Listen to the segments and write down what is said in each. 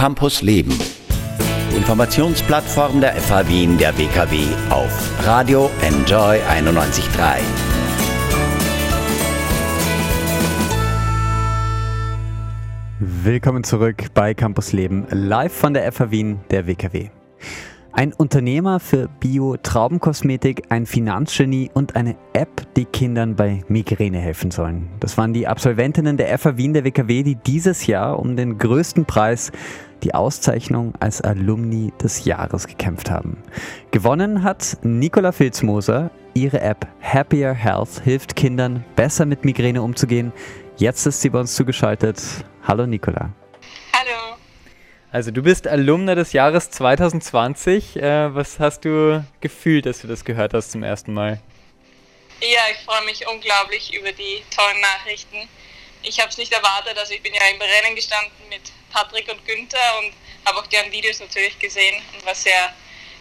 Campus Leben. Die Informationsplattform der FH Wien der WKW auf Radio Enjoy 91.3. Willkommen zurück bei Campus Leben, live von der FH Wien der WKW. Ein Unternehmer für Bio-Traubenkosmetik, ein Finanzgenie und eine App, die Kindern bei Migräne helfen sollen. Das waren die Absolventinnen der FA Wien der WKW, die dieses Jahr um den größten Preis, die Auszeichnung als Alumni des Jahres gekämpft haben. Gewonnen hat Nicola Filzmoser. Ihre App Happier Health hilft Kindern, besser mit Migräne umzugehen. Jetzt ist sie bei uns zugeschaltet. Hallo Nicola. Also du bist Alumna des Jahres 2020. Äh, was hast du gefühlt, dass du das gehört hast zum ersten Mal? Ja, ich freue mich unglaublich über die tollen Nachrichten. Ich habe es nicht erwartet, also ich bin ja im Rennen gestanden mit Patrick und Günther und habe auch deren Videos natürlich gesehen und war sehr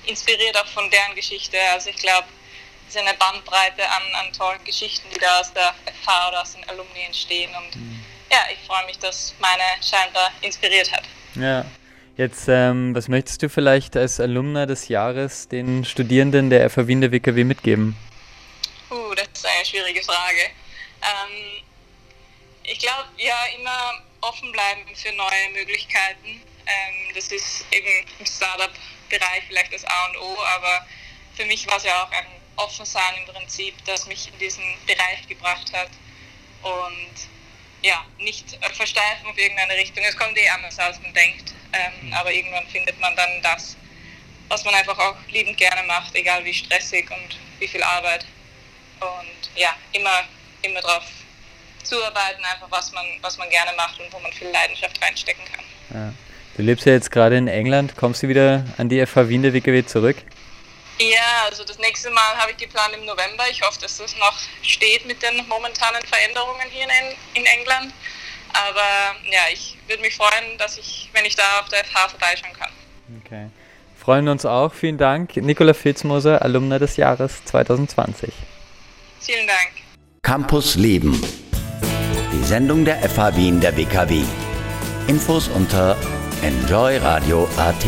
inspiriert auch von deren Geschichte. Also ich glaube, es ist eine Bandbreite an, an tollen Geschichten, die da aus der FH oder aus den Alumni entstehen und mhm. ja, ich freue mich, dass meine scheinbar inspiriert hat. Ja, Jetzt, ähm, was möchtest du vielleicht als Alumna des Jahres den Studierenden der FH Wien der WKW mitgeben? Uh, das ist eine schwierige Frage. Ähm, ich glaube, ja, immer offen bleiben für neue Möglichkeiten. Ähm, das ist eben im Startup-Bereich vielleicht das A und O, aber für mich war es ja auch ein Offensein im Prinzip, das mich in diesen Bereich gebracht hat. Und ja, nicht versteifen auf irgendeine Richtung. Es kommt eh anders, als man denkt. Ähm, aber irgendwann findet man dann das, was man einfach auch liebend gerne macht, egal wie stressig und wie viel Arbeit. Und ja, immer, immer darauf zuarbeiten, einfach was man, was man gerne macht und wo man viel Leidenschaft reinstecken kann. Ja. Du lebst ja jetzt gerade in England. Kommst du wieder an die FH Wien der WKW zurück? Ja, also das nächste Mal habe ich geplant im November. Ich hoffe, dass das noch steht mit den momentanen Veränderungen hier in, in England. Aber ja, ich würde mich freuen, dass ich, wenn ich da auf der FH vorbeischauen kann. Okay. Freuen uns auch. Vielen Dank. Nicola Fitzmoser, Alumna des Jahres 2020. Vielen Dank. Campus Leben. Die Sendung der FH Wien der WKW. Infos unter enjoyradio.at.